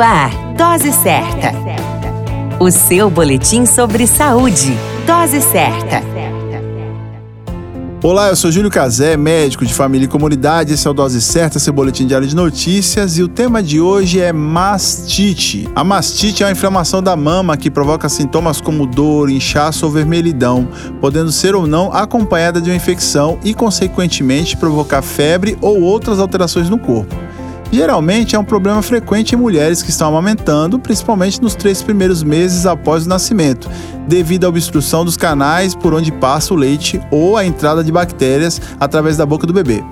Ar, Dose Certa. O seu boletim sobre saúde. Dose Certa. Olá, eu sou Júlio Cazé, médico de família e comunidade. Esse é o Dose Certa, seu boletim diário de notícias. E o tema de hoje é mastite. A mastite é uma inflamação da mama que provoca sintomas como dor, inchaço ou vermelhidão, podendo ser ou não acompanhada de uma infecção e, consequentemente, provocar febre ou outras alterações no corpo. Geralmente é um problema frequente em mulheres que estão amamentando, principalmente nos três primeiros meses após o nascimento, devido à obstrução dos canais por onde passa o leite ou à entrada de bactérias através da boca do bebê.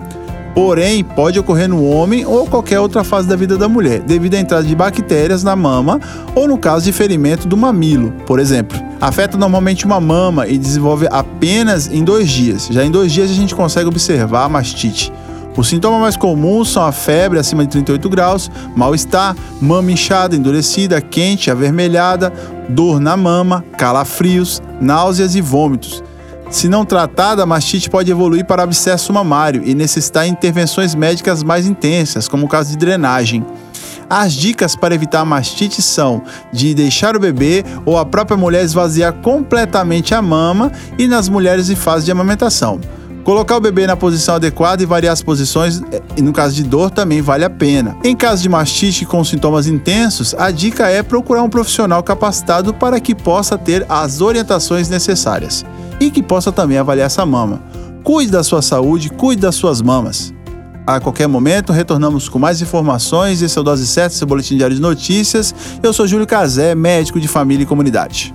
Porém, pode ocorrer no homem ou qualquer outra fase da vida da mulher, devido à entrada de bactérias na mama ou no caso de ferimento do mamilo, por exemplo. Afeta normalmente uma mama e desenvolve apenas em dois dias. Já em dois dias a gente consegue observar a mastite. Os sintomas mais comuns são a febre acima de 38 graus, mal-estar, mama inchada, endurecida, quente, avermelhada, dor na mama, calafrios, náuseas e vômitos. Se não tratada, a mastite pode evoluir para abscesso mamário e necessitar intervenções médicas mais intensas, como o caso de drenagem. As dicas para evitar a mastite são de deixar o bebê ou a própria mulher esvaziar completamente a mama e nas mulheres em fase de amamentação. Colocar o bebê na posição adequada e variar as posições, e no caso de dor, também vale a pena. Em caso de mastite com sintomas intensos, a dica é procurar um profissional capacitado para que possa ter as orientações necessárias e que possa também avaliar essa mama. Cuide da sua saúde, cuide das suas mamas. A qualquer momento, retornamos com mais informações. Esse é o Dose Certa, seu boletim diário de notícias. Eu sou Júlio Cazé, médico de família e comunidade.